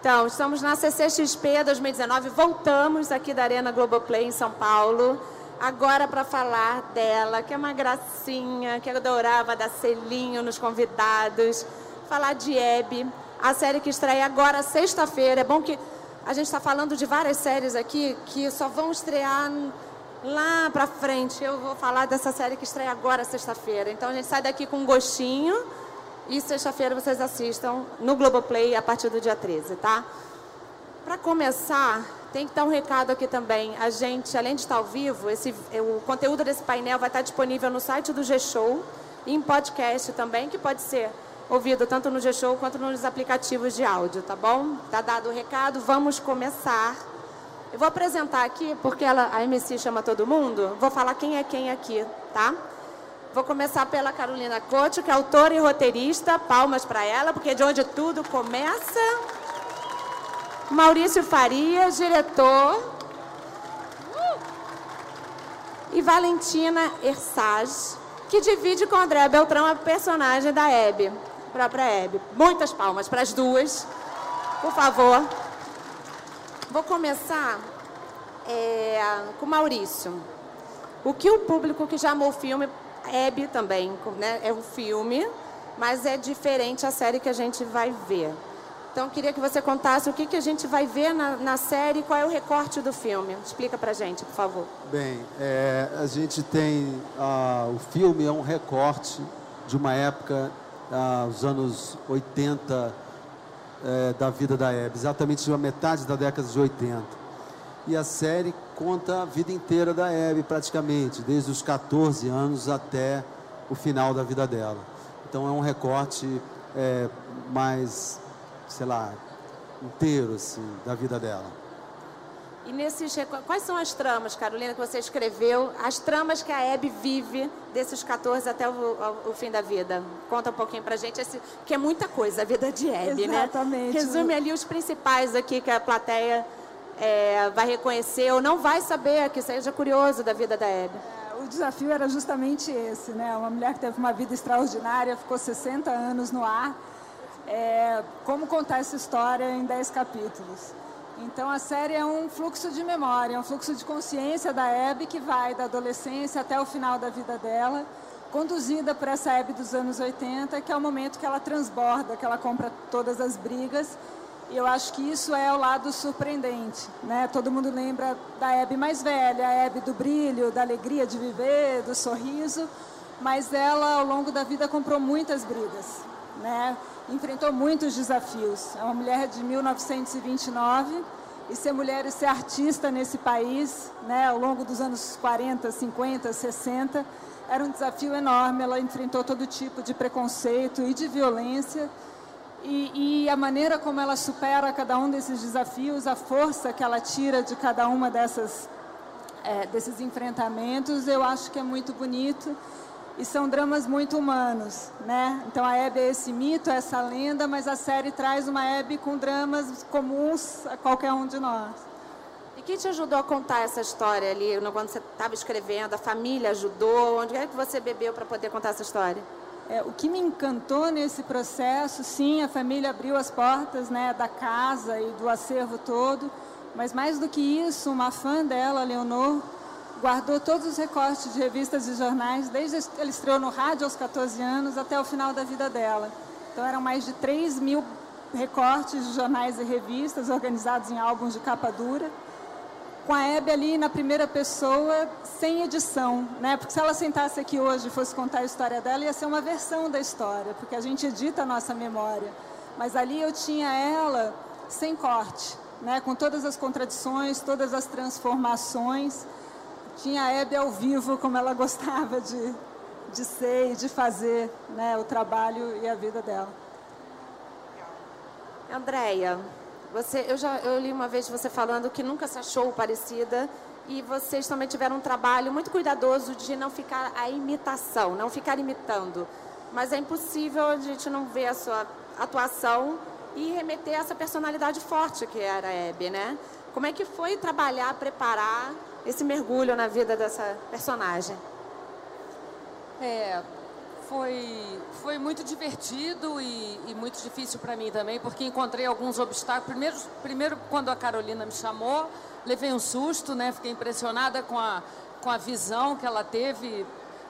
Então, estamos na CCXP 2019, voltamos aqui da Arena Globoplay em São Paulo, agora para falar dela, que é uma gracinha, que eu adorava dar selinho nos convidados, falar de Hebe, a série que estreia agora sexta-feira. É bom que a gente está falando de várias séries aqui que só vão estrear lá para frente. Eu vou falar dessa série que estreia agora sexta-feira. Então a gente sai daqui com um gostinho e sexta-feira vocês assistam no Globoplay a partir do dia 13, tá? Para começar, tem que dar um recado aqui também. A gente, além de estar ao vivo, esse, o conteúdo desse painel vai estar disponível no site do G-Show e em podcast também, que pode ser ouvido tanto no G-Show quanto nos aplicativos de áudio, tá bom? Tá dado o recado, vamos começar. Eu vou apresentar aqui, porque ela, a MC chama todo mundo, vou falar quem é quem aqui, tá? Vou começar pela Carolina Couto, que é autora e roteirista. Palmas para ela, porque é de onde tudo começa. Maurício Faria, diretor. E Valentina Ersage, que divide com André Beltrão a personagem da Hebe, própria Hebe. Muitas palmas para as duas, por favor. Vou começar é, com Maurício. O que o público que já amou o filme Hebe também, né? É um filme, mas é diferente a série que a gente vai ver. Então, queria que você contasse o que, que a gente vai ver na, na série, qual é o recorte do filme. Explica pra gente, por favor. Bem, é, a gente tem. Uh, o filme é um recorte de uma época, uh, os anos 80 é, da vida da Hebe, exatamente uma metade da década de 80. E a série conta a vida inteira da Hebe, praticamente, desde os 14 anos até o final da vida dela. Então é um recorte é, mais, sei lá, inteiro assim, da vida dela. E nesses quais são as tramas, Carolina, que você escreveu? As tramas que a Hebe vive desses 14 até o, o, o fim da vida. Conta um pouquinho pra gente, esse, que é muita coisa, a vida de Hebe, né? Exatamente. né? Resume ali os principais aqui que a plateia é, vai reconhecer ou não vai saber, que seja curioso da vida da Hebe. É, o desafio era justamente esse, né? Uma mulher que teve uma vida extraordinária, ficou 60 anos no ar. É, como contar essa história em 10 capítulos? Então a série é um fluxo de memória, é um fluxo de consciência da Hebe que vai da adolescência até o final da vida dela, conduzida por essa Hebe dos anos 80, que é o momento que ela transborda, que ela compra todas as brigas e eu acho que isso é o lado surpreendente, né? Todo mundo lembra da Hebe mais velha, a Hebe do brilho, da alegria de viver, do sorriso, mas ela ao longo da vida comprou muitas brigas, né? Enfrentou muitos desafios. É uma mulher de 1929 e ser mulher e ser artista nesse país, né, ao longo dos anos 40, 50, 60, era um desafio enorme. Ela enfrentou todo tipo de preconceito e de violência e, e, a maneira como ela supera cada um desses desafios, a força que ela tira de cada uma dessas é, desses enfrentamentos, eu acho que é muito bonito e são dramas muito humanos, né? Então a Hebe é esse mito, essa lenda, mas a série traz uma Hebe com dramas comuns a qualquer um de nós. E quem te ajudou a contar essa história ali, quando você estava escrevendo? A família ajudou? Onde é que você bebeu para poder contar essa história? É, o que me encantou nesse processo, sim, a família abriu as portas né, da casa e do acervo todo, mas mais do que isso, uma fã dela, Leonor, guardou todos os recortes de revistas e jornais, desde que ela estreou no rádio aos 14 anos até o final da vida dela. Então eram mais de 3 mil recortes de jornais e revistas organizados em álbuns de capa dura com a Hebe ali na primeira pessoa, sem edição, né? Porque se ela sentasse aqui hoje e fosse contar a história dela, ia ser uma versão da história, porque a gente edita a nossa memória. Mas ali eu tinha ela sem corte, né? Com todas as contradições, todas as transformações. Tinha a Hebe ao vivo, como ela gostava de, de ser e de fazer né, o trabalho e a vida dela. Andréia, você, eu já eu li uma vez você falando que nunca se achou parecida e vocês também tiveram um trabalho muito cuidadoso de não ficar a imitação, não ficar imitando. Mas é impossível a gente não ver a sua atuação e remeter a essa personalidade forte que era a Hebe, né? Como é que foi trabalhar, preparar esse mergulho na vida dessa personagem? É, foi, foi muito divertido e, e muito difícil para mim também, porque encontrei alguns obstáculos. Primeiro, primeiro, quando a Carolina me chamou, levei um susto, né? Fiquei impressionada com a, com a visão que ela teve,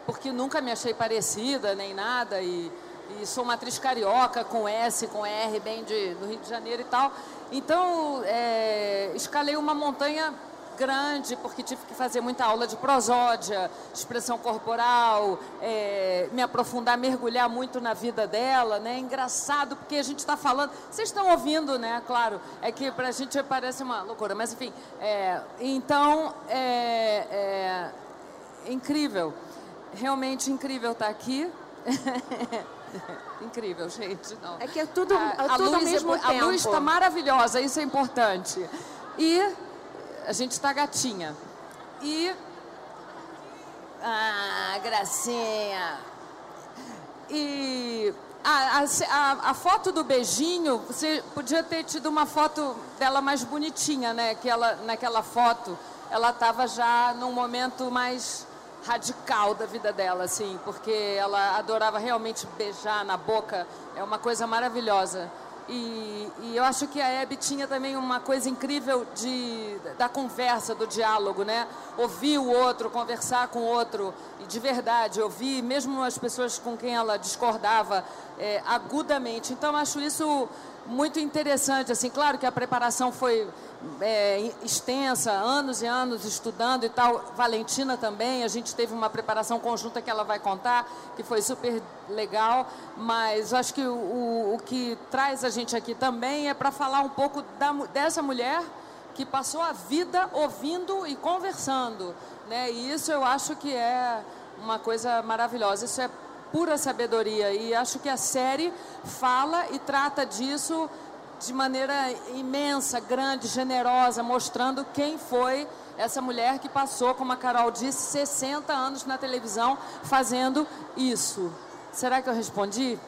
porque nunca me achei parecida nem nada. E, e sou uma atriz carioca, com S, com R, bem de, do Rio de Janeiro e tal. Então, é, escalei uma montanha grande, porque tive que fazer muita aula de prosódia, expressão corporal, é, me aprofundar, mergulhar muito na vida dela, né? Engraçado, porque a gente está falando, vocês estão ouvindo, né? Claro, é que para a gente parece uma loucura, mas enfim, é, então, é, é incrível, realmente incrível estar tá aqui. Incrível, gente. Não. É que é tudo, a, é tudo a luz, ao mesmo é, tempo. A luz está maravilhosa, isso é importante. E a gente está gatinha. E. Ah, gracinha. E. A, a, a, foto do beijinho, você podia ter tido uma foto dela mais bonitinha, né? Que ela, naquela foto, ela estava já num momento mais radical da vida dela, assim, porque ela adorava realmente beijar na boca, é uma coisa maravilhosa. E, e, eu acho que a Hebe tinha também uma coisa incrível de, da conversa, do diálogo, né? Ouvir o outro, conversar com o outro, e de verdade, ouvir mesmo as pessoas com quem ela discordava é, agudamente. Então, acho isso muito interessante. Assim, claro que a preparação foi é, extensa, anos e anos estudando e tal. Valentina também, a gente teve uma preparação conjunta que ela vai contar, que foi super legal. Mas acho que o, o que traz a gente aqui também é para falar um pouco da, dessa mulher que passou a vida ouvindo e conversando. Né? E isso eu acho que é uma coisa maravilhosa. Isso é pura sabedoria. E acho que a série fala e trata disso de maneira imensa, grande, generosa, mostrando quem foi essa mulher que passou, como a Carol disse, 60 anos na televisão fazendo isso. Será que eu respondi?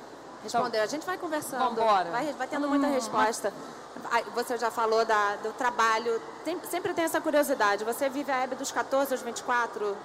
Respondeu. A gente vai conversando. Vambora. Vai, vai tendo muita hum. resposta. Você já falou da, do trabalho. Tem, sempre tem essa curiosidade. Você vive a Hebe dos 14 aos 24?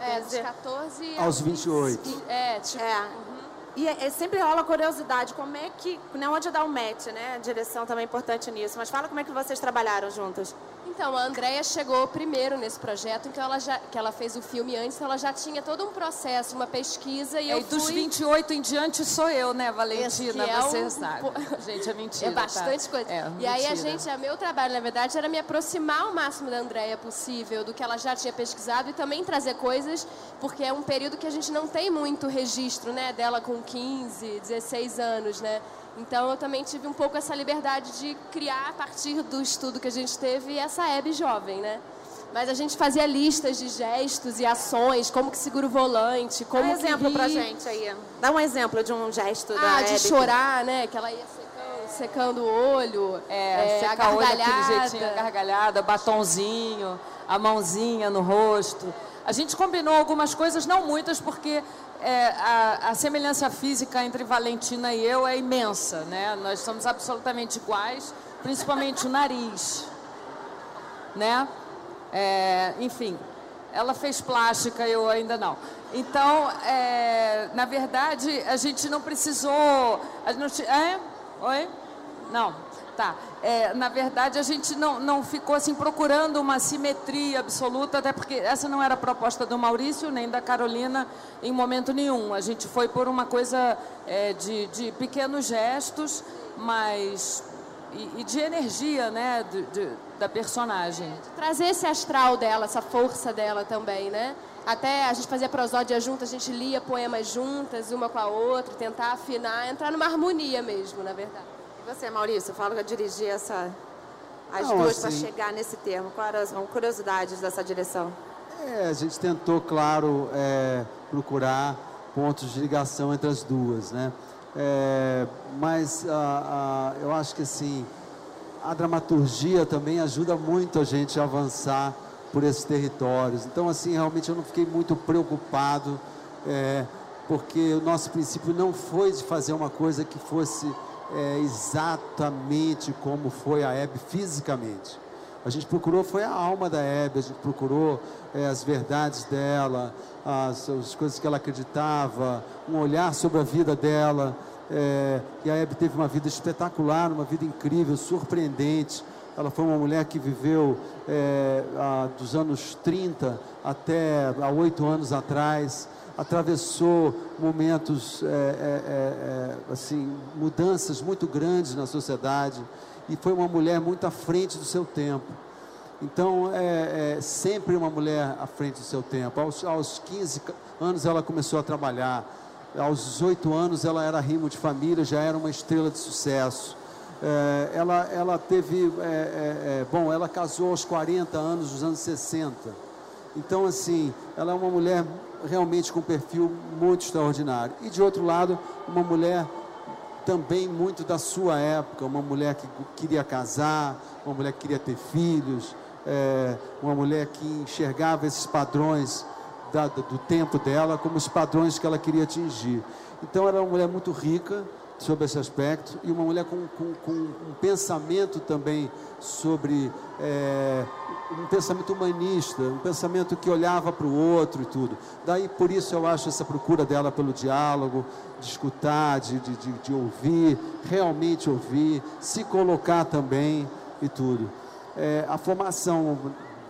É, dos 14 aos 28. É, tipo. É. Uhum. E é, é, sempre rola curiosidade, como é que, né, onde dá o match, né? A direção também é importante nisso. Mas fala como é que vocês trabalharam juntas. Então, a Andrea chegou primeiro nesse projeto, então ela já, que ela fez o filme antes, então ela já tinha todo um processo, uma pesquisa e é, eu e fui... dos 28 em diante sou eu, né, Valentina? É você um... sabe. Gente, é mentira. É bastante tá? coisa. É, e mentira. aí a gente, a meu trabalho, na verdade, era me aproximar o máximo da Andrea possível, do que ela já tinha pesquisado e também trazer coisas, porque é um período que a gente não tem muito registro, né, dela com 15, 16 anos, né? Então eu também tive um pouco essa liberdade de criar a partir do estudo que a gente teve essa Hebe jovem, né? Mas a gente fazia listas de gestos e ações, como que segura o volante, como Dá um que exemplo ri. pra gente aí. Dá um exemplo de um gesto ah, da de Hebe. chorar, né? Que ela ia secando, secando o olho, É, é, a secar o olho daquele gargalhada. jeitinho, a gargalhada, batonzinho, a mãozinha no rosto. A gente combinou algumas coisas, não muitas, porque é, a, a, semelhança física entre Valentina e eu é imensa, né? Nós somos absolutamente iguais, principalmente o nariz, né? É, enfim, ela fez plástica, eu ainda não. Então, é, na verdade, a gente não precisou. A gente, é? Oi? Não. Tá. É, na verdade, a gente não, não ficou assim procurando uma simetria absoluta, até porque essa não era a proposta do Maurício nem da Carolina em momento nenhum. A gente foi por uma coisa é, de, de pequenos gestos, mas e, e de energia, né, de, de, da personagem. Trazer esse astral dela, essa força dela também, né? Até a gente fazia prosódia junto, a gente lia poemas juntas, uma com a outra, tentar afinar, entrar numa harmonia mesmo, na verdade. Você, Maurício, fala que eu dirigi essa, as Não, duas para assim- chegar nesse termo. Quais eram as curiosidades dessa direção? É, a gente tentou, claro, é, procurar pontos de ligação entre as duas, né? É, mas ah, ah, eu acho que assim, a dramaturgia também ajuda muito a gente a avançar por esses territórios. Então, assim, realmente eu não fiquei muito preocupado, é, porque o nosso princípio não foi de fazer uma coisa que fosse é, exatamente como foi a Hebe fisicamente. A gente procurou foi a alma da Hebe, a gente procurou é, as verdades dela, as, as, coisas que ela acreditava, um olhar sobre a vida dela. É, e a Hebe teve uma vida espetacular, uma vida incrível, surpreendente. Ela foi uma mulher que viveu é, a, dos anos 30 até há oito anos atrás, atravessou momentos, é, assim, mudanças muito grandes na sociedade e foi uma mulher muito à frente do seu tempo. Então, é, é, sempre uma mulher à frente do seu tempo. Aos, aos 15 anos ela começou a trabalhar. Aos 18 anos ela era rimo de família, já era uma estrela de sucesso. É, ela, ela teve, é, é, é bom, ela casou aos 40 anos, nos anos 60. Então, assim, ela é uma mulher realmente com um perfil muito extraordinário. E de outro lado, uma mulher também muito da sua época, uma mulher que queria casar, uma mulher que queria ter filhos, é, uma mulher que enxergava esses padrões da, do tempo dela como os padrões que ela queria atingir. Então, era uma mulher muito rica sobre esse aspecto e uma mulher com, com, com um pensamento também sobre é, um pensamento humanista, um pensamento que olhava para o outro e tudo. Daí, por isso, eu acho essa procura dela pelo diálogo, de escutar, de, de, de, de ouvir, realmente ouvir, se colocar também e tudo. É, a formação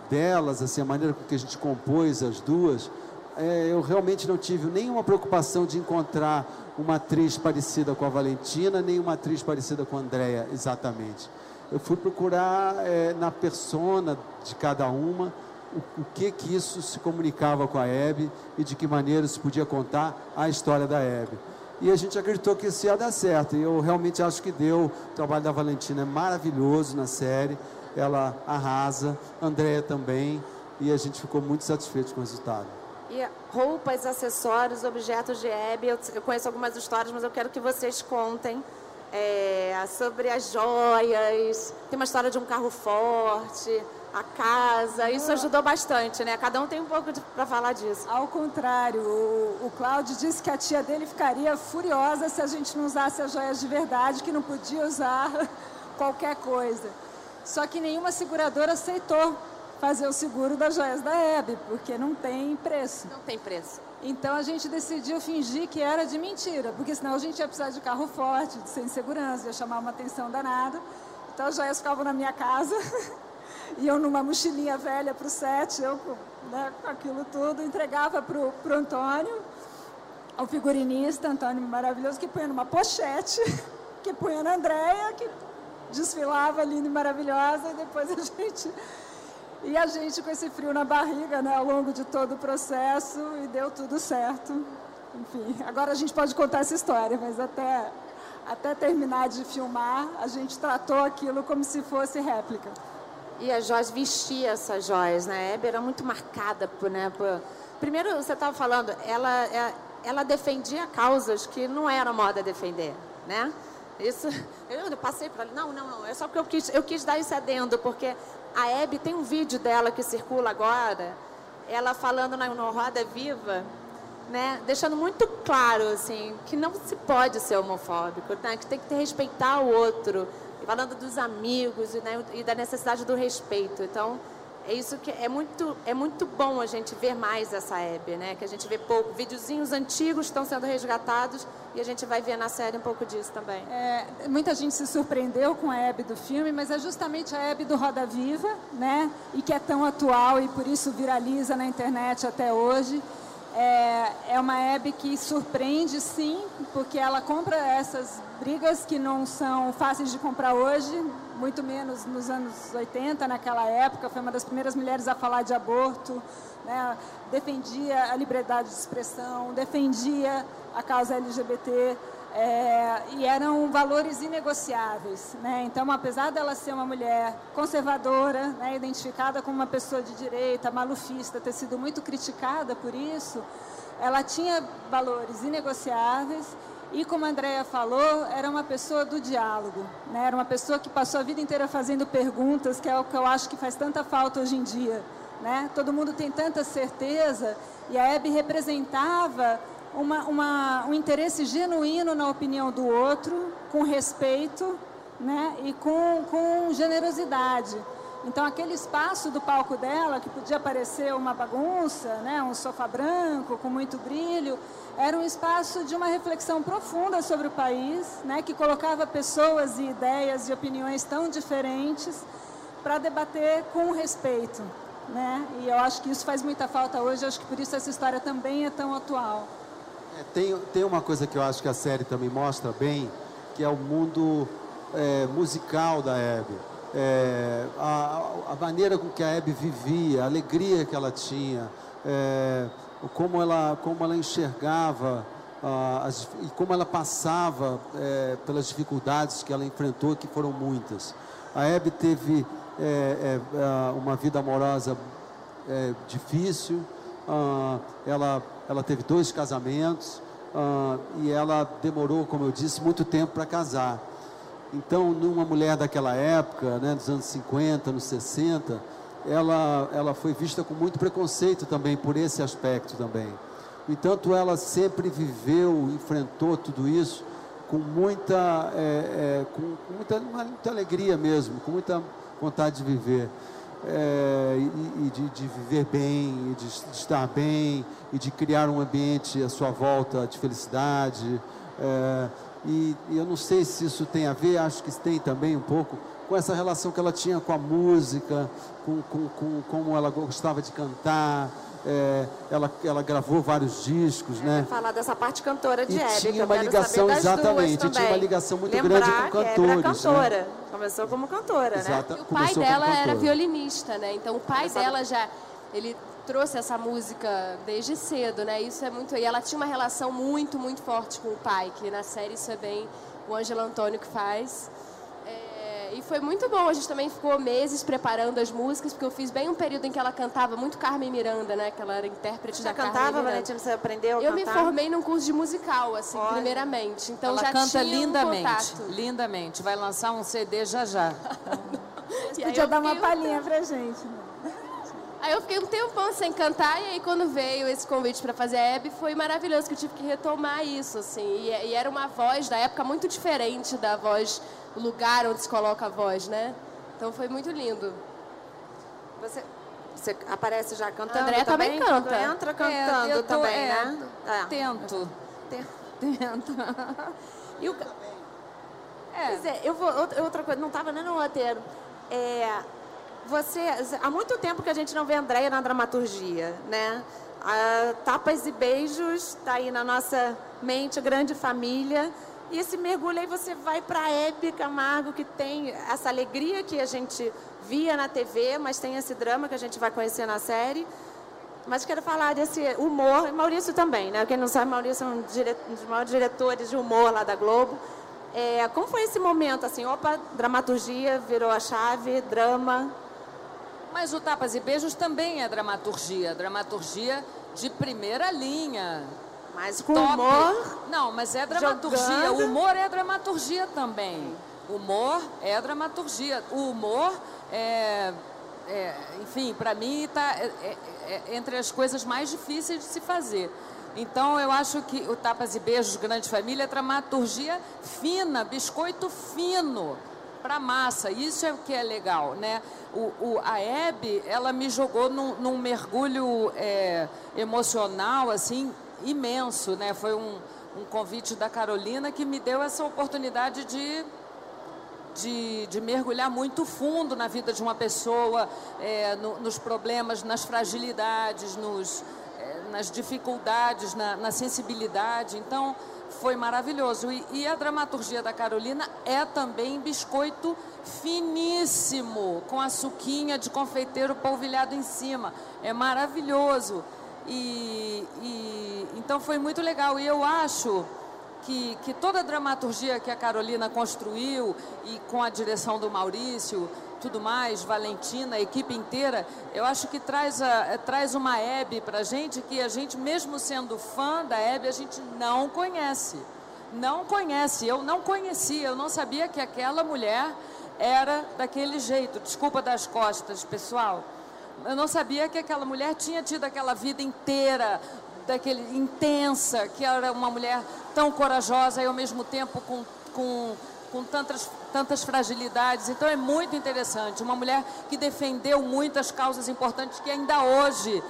delas, assim, a maneira com que a gente compôs as duas, é, eu realmente não tive nenhuma preocupação de encontrar uma atriz parecida com a Valentina, nem uma atriz parecida com a Andrea, exatamente eu fui procurar é, na persona de cada uma o, o, que que isso se comunicava com a Hebe e de que maneira se podia contar a história da Hebe. E a gente acreditou que isso ia dar certo. E eu realmente acho que deu. O trabalho da Valentina é maravilhoso na série. Ela arrasa. Andréia também. E a gente ficou muito satisfeito com o resultado. E roupas, acessórios, objetos de Hebe. Eu, eu conheço algumas histórias, mas eu quero que vocês contem é, sobre as joias, tem uma história de um carro forte, a casa, isso ajudou bastante, né? Cada um tem um pouco para falar disso. Ao contrário, o, o Cláudio disse que a tia dele ficaria furiosa se a gente não usasse as joias de verdade, que não podia usar qualquer coisa. Só que nenhuma seguradora aceitou fazer o seguro das joias da Hebe, porque não tem preço. Não tem preço. Então a gente decidiu fingir que era de mentira, porque senão a gente ia precisar de carro forte, de sem segurança, ia chamar uma atenção danada. Então as joias ficavam na minha casa, iam numa mochilinha velha para o set, eu né, com aquilo tudo, entregava para o Antônio, ao figurinista, Antônio maravilhoso, que punha numa pochete, que punha na Andréia, que desfilava linda e maravilhosa, e depois a gente e a gente com esse frio na barriga, né, ao longo de todo o processo, e deu tudo certo. Enfim, agora a gente pode contar essa história, mas até, até terminar de filmar, a gente tratou aquilo como se fosse réplica. E a Joyce vestia essas joias, né? A Hebe era muito marcada por, né, por... Primeiro, você estava falando, ela, é, ela defendia causas que não era moda defender, né? Isso, eu passei para não, não, não, é só porque eu quis, eu quis dar isso adendo, porque a Hebe tem um vídeo dela que circula agora, ela falando na, Roda Viva, né, deixando muito claro assim que não se pode ser homofóbico, né, que tem que respeitar o outro, falando dos amigos né, e da necessidade do respeito. Então é isso que é muito é muito bom a gente ver mais essa Hebe, né? Que a gente vê pouco, videozinhos antigos estão sendo resgatados e a gente vai ver na série um pouco disso também. É, muita gente se surpreendeu com a Hebe do filme, mas é justamente a Hebe do Roda Viva, né? E que é tão atual e por isso viraliza na internet até hoje. É, é uma Hebe que surpreende, sim, porque ela compra essas brigas que não são fáceis de comprar hoje, muito menos nos anos 80, naquela época. Foi uma das primeiras mulheres a falar de aborto, né? defendia a liberdade de expressão, defendia a causa LGBT. É, e eram valores inegociáveis. Né? Então, apesar dela ser uma mulher conservadora, né, identificada como uma pessoa de direita, malufista, ter sido muito criticada por isso, ela tinha valores inegociáveis e, como a Andrea falou, era uma pessoa do diálogo. Né? Era uma pessoa que passou a vida inteira fazendo perguntas, que é o que eu acho que faz tanta falta hoje em dia. Né? Todo mundo tem tanta certeza e a Hebe representava uma, uma, um interesse genuíno na opinião do outro, com respeito né? e com, com generosidade. Então, aquele espaço do palco dela, que podia parecer uma bagunça, né, um sofá branco com muito brilho, era um espaço de uma reflexão profunda sobre o país, né, que colocava pessoas e ideias e opiniões tão diferentes para debater com respeito. Né? E eu acho que isso faz muita falta hoje, acho que por isso essa história também é tão atual. É, tem, tem uma coisa que eu acho que a série também mostra bem, que é o mundo é, musical da Hebe. É, a, a, maneira com que a Hebe vivia, a alegria que ela tinha, é, como, ela, como ela enxergava as, e como ela passava é, pelas dificuldades que ela enfrentou, que foram muitas. A Hebe teve é, uma vida amorosa difícil, ah, ela, ela teve dois casamentos ah, e ela demorou, como eu disse, muito tempo para casar. Então, numa mulher daquela época, né, dos anos 50, nos 60, ela, ela foi vista com muito preconceito também por esse aspecto também. No entanto, ela sempre viveu, enfrentou tudo isso com muita, é, é, com, com muita, muita alegria mesmo, com muita vontade de viver. É, e, e de, de, viver bem, de, de, estar bem, e de criar um ambiente à sua volta de felicidade. É, e, e, eu não sei se isso tem a ver, acho que tem também um pouco com essa relação que ela tinha com a música, com, com, com como ela gostava de cantar. É, ela, ela gravou vários discos, é, né? Falar dessa parte cantora de e Hebe, tinha uma ligação exatamente, tinha uma ligação muito Lembrar grande com cantores. Que cantora, né? começou como cantora, Exata, né? E o pai dela era violinista, né? Então o pai dela já ele trouxe essa música desde cedo, né? Isso é muito. E ela tinha uma relação muito, muito forte com o pai, que na série isso é bem o Ângelo Antônio que faz. É, e foi muito bom. A gente também ficou meses preparando as músicas, porque eu fiz bem um período em que ela cantava muito Carmen Miranda, né? Que ela era intérprete Você da já Carmen cantava, Miranda. Valentina? Você aprendeu a Eu cantar? me formei num curso de musical, assim, Olha. primeiramente. Então Ela já canta tinha lindamente, um lindamente. Vai lançar um CD já já. Podia eu dar uma um palhinha pra gente. Aí eu fiquei um tempão sem cantar, e aí quando veio esse convite para fazer a Hebe, foi maravilhoso, que eu tive que retomar isso, assim. E, e era uma voz da época muito diferente da voz, o lugar onde se coloca a voz, né? Então foi muito lindo. Você, você aparece já cantando André também canta. Quando Entra cantando É, eu tô- também, é, né? É. Tento. Tento. E o, É. Pois é, eu vou, outra outra coisa, não estava nem no roteiro. É, você, há muito tempo que a gente não vê Andréia na dramaturgia, né? A Tapas e Beijos está aí na nossa mente, grande família. E esse mergulho aí você vai para a Hebe Camargo, que tem essa alegria que a gente via na TV, mas tem esse drama que a gente vai conhecer na série. Mas quero falar desse humor, e Maurício também, né? Quem não sabe, Maurício é um, um dos maiores diretores de humor lá da Globo. É, como foi esse momento, assim, opa, dramaturgia, virou a chave, drama. Mas o Tapas e Beijos também é dramaturgia. Dramaturgia de primeira linha. Mas com Top. humor, Não, mas é dramaturgia. jogando. O humor é dramaturgia também. Humor é dramaturgia. O humor é. é, enfim, para mim está entre as coisas mais difíceis de se fazer. Então, eu acho que o Tapas e Beijos Grande Família é dramaturgia fina, biscoito fino para massa. Isso é o que é legal, né? O, o- a Hebe, ela me jogou num, num mergulho é, emocional, assim, imenso, né? Foi um, um convite da Carolina que me deu essa oportunidade de de, de mergulhar muito fundo na vida de uma pessoa, é, no- nos problemas, nas fragilidades, nos, é, nas dificuldades, na, na sensibilidade. Então, foi maravilhoso. E, e a dramaturgia da Carolina é também biscoito finíssimo, com a suquinha de confeiteiro polvilhado em cima. É maravilhoso. E, e- então foi muito legal. E eu acho que, que toda a dramaturgia que a Carolina construiu e com a direção do Maurício, tudo mais, Valentina, a equipe inteira, eu acho que traz, a, eh, traz uma Hebe para a gente que a gente, mesmo sendo fã da Hebe, a gente não conhece. Não conhece, eu não conhecia, eu não sabia que aquela mulher era daquele jeito. Desculpa das costas, pessoal. Eu não sabia que aquela mulher tinha tido aquela vida inteira, daquele intensa, que era uma mulher tão corajosa e ao mesmo tempo com, com com tantas, tantas fragilidades. Então é muito interessante. Uma mulher que defendeu muitas causas importantes que ainda hoje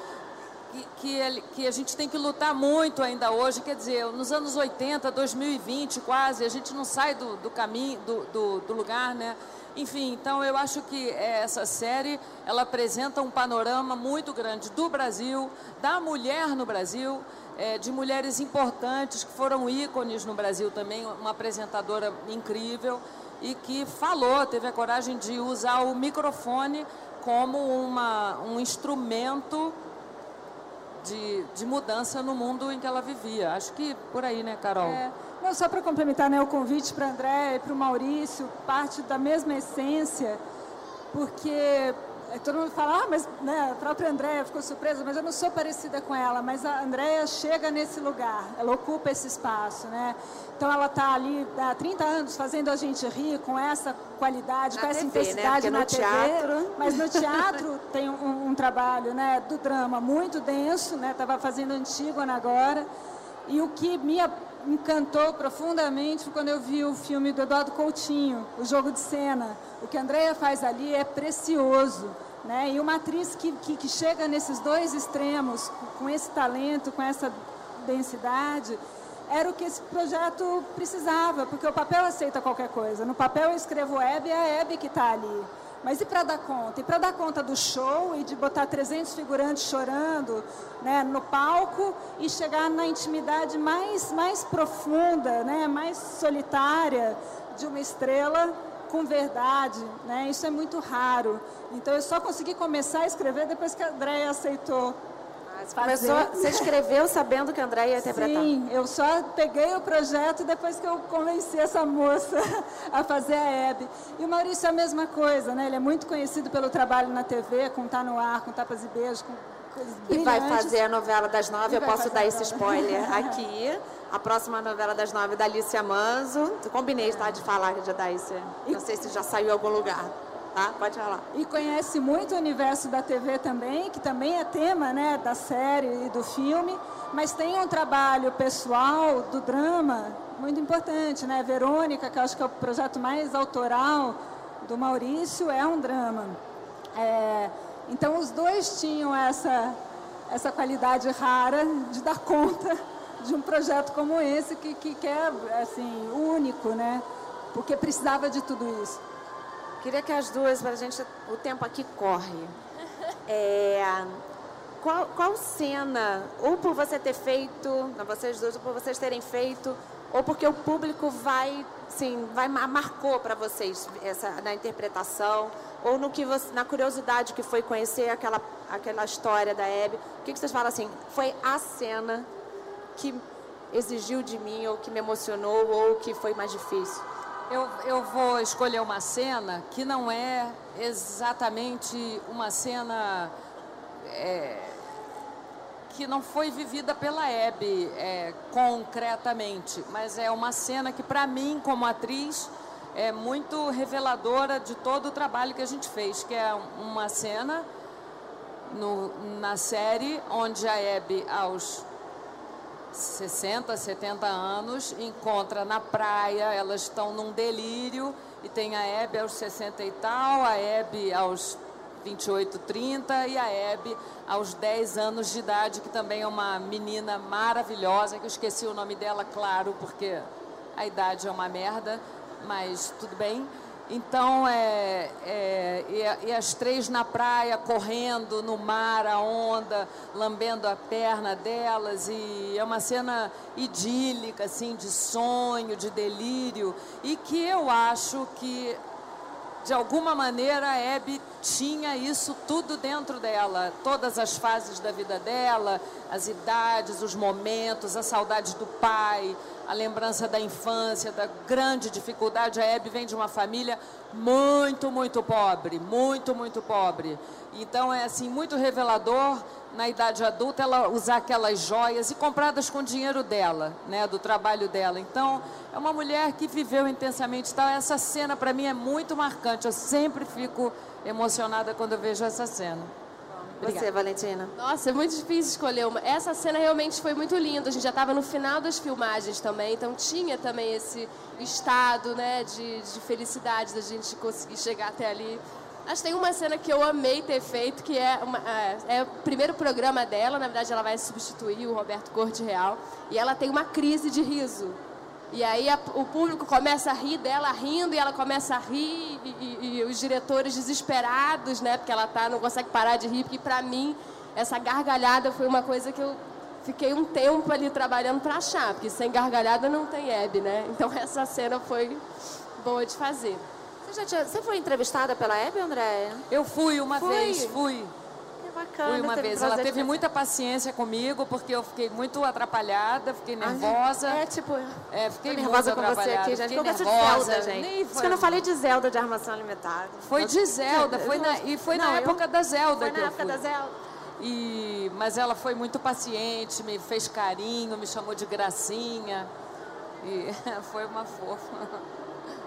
que, que, que, a gente tem que lutar muito ainda hoje. Quer dizer, nos anos 80, 2020 quase, a gente não sai do, do caminho, do, do, do, lugar, né? Enfim, então eu acho que essa série, ela apresenta um panorama muito grande do Brasil, da mulher no Brasil, é, de mulheres importantes que foram ícones no Brasil também, uma apresentadora incrível e que falou, teve a coragem de usar o microfone como uma, um instrumento de, de mudança no mundo em que ela vivia. Acho que por aí, né, Carol? É, não, só para complementar né, o convite para André e para o Maurício, parte da mesma essência, porque todo mundo fala, ah, mas né, a própria Andréia ficou surpresa, mas eu não sou parecida com ela, mas a Andréia chega nesse lugar, ela ocupa esse espaço, né? Então ela está ali há 30 anos fazendo a gente rir com essa qualidade, na com essa TV, né? intensidade né? na TV. Teatro... Mas no teatro tem um, um, trabalho né, do drama muito denso, né? Estava fazendo Antígona agora. E o que me encantou profundamente quando eu vi o filme do Eduardo Coutinho, O Jogo de Cena. O que a Andrea faz ali é precioso. Né? E uma atriz que, que, que chega nesses dois extremos, com esse talento, com essa densidade, era o que esse projeto precisava, porque o papel aceita qualquer coisa. No papel eu escrevo Hebe, é a Hebe que está ali. Mas e para dar conta? E para dar conta do show e de botar 300 figurantes chorando né, no palco e chegar na intimidade mais, mais profunda, né, mais solitária de uma estrela com verdade, né? Isso é muito raro. Então eu só consegui começar a escrever depois que a Andréia aceitou Começou, você escreveu sabendo que a André ia interpretar? Sim, eu só peguei o projeto depois que eu convenci essa moça a fazer a Hebe. E o Maurício é a mesma coisa, né? Ele é muito conhecido pelo trabalho na TV, com Tá No Ar, com Tapas e Beijos, com coisas E vai fazer a novela das nove, eu posso dar esse spoiler aqui. A próxima novela das nove da Alicia Manzo. Eu combinei tá, de falar de dar esse. Não sei se já saiu em algum lugar tá? Pode falar. E conhece muito o universo da TV também, que também é tema, né, da série e do filme, mas tem um trabalho pessoal do drama muito importante, né? Verônica, que eu acho que é o projeto mais autoral do Maurício, é um drama. É, então os dois tinham essa essa qualidade rara de dar conta de um projeto como esse que, que, que é assim único, né? Porque precisava de tudo isso. Queria que as duas, para a gente, o tempo aqui corre. É, qual, qual cena, ou por você ter feito, vocês dois, ou por vocês terem feito, ou porque o público vai, sim, vai marcou para vocês essa na interpretação, ou no que você, na curiosidade que foi conhecer aquela aquela história da Hebe, o que, que vocês falam assim? Foi a cena que exigiu de mim, ou que me emocionou, ou que foi mais difícil? Eu, eu vou escolher uma cena que não é exatamente uma cena é, que não foi vivida pela Hebe é, concretamente, mas é uma cena que, para mim, como atriz, é muito reveladora de todo o trabalho que a gente fez, que é uma cena no, na série onde a Hebe, aos 60, 70 anos, encontra na praia, elas estão num delírio, e tem a Hebe aos 60 e tal, a Hebe aos 28, 30 e a Hebe aos 10 anos de idade, que também é uma menina maravilhosa, que eu esqueci o nome dela, claro, porque a idade é uma merda, mas tudo bem. Então, é, é e, e, as três na praia, correndo no mar, a onda, lambendo a perna delas, e é uma cena idílica, assim, de sonho, de delírio, e que eu acho que, de alguma maneira, a Hebe tinha isso tudo dentro dela, todas as fases da vida dela, as idades, os momentos, a saudade do pai, a lembrança da infância, da grande dificuldade. A Hebe vem de uma família muito, muito pobre, muito, muito pobre. Então é assim muito revelador na idade adulta ela usar aquelas joias e compradas com dinheiro dela, né, do trabalho dela. Então é uma mulher que viveu intensamente. Então essa cena para mim é muito marcante. Eu sempre fico emocionada quando eu vejo essa cena. Você, Valentina? Nossa, é muito difícil escolher uma. Essa cena realmente foi muito linda. A gente já estava no final das filmagens também, então tinha também esse estado né, de, de felicidade da gente conseguir chegar até ali. Acho que tem uma cena que eu amei ter feito, que é, uma, é, é, o primeiro programa dela. Na verdade, ela vai substituir o Roberto Corte Real. E ela tem uma crise de riso. E aí a, o público começa a rir dela rindo e ela começa a rir e, e, e os diretores desesperados, né? Porque ela tá, não consegue parar de rir, porque para mim essa gargalhada foi uma coisa que eu fiquei um tempo ali trabalhando para achar, porque sem gargalhada não tem Hebe, né? Então essa cena foi boa de fazer. Você, já tinha, você foi entrevistada pela Hebe, Andréia? Eu fui uma Foi? vez, fui. Bacana. Fui uma vez. Ela teve muita paciência comigo, porque eu fiquei muito atrapalhada, fiquei nervosa. É, tipo... É, fiquei nervosa com você aqui, gente. fiquei Eu gosto de nervosa, Zelda, gente. nem foi- que eu não falei de Zelda de Armação Limitada. Foi Eu- de Zelda, eu foi na, e foi não, na eu- época da Zelda Foi que na eu época fui. da Zelda. E, mas ela foi muito paciente, me fez carinho, me chamou de gracinha. E foi uma fofa.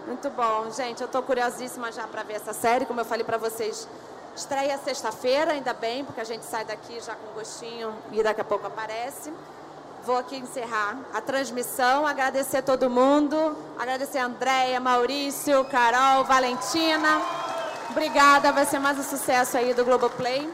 Muito bom, gente. Eu tô curiosíssima já para ver essa série. Como eu falei para vocês, estreia sexta-feira, ainda bem, porque a gente sai daqui já com gostinho e daqui a pouco aparece. Vou aqui encerrar a transmissão, agradecer a todo mundo, agradecer a Andréia, Maurício, Carol, Valentina. Obrigada, vai ser mais um sucesso aí do Globoplay.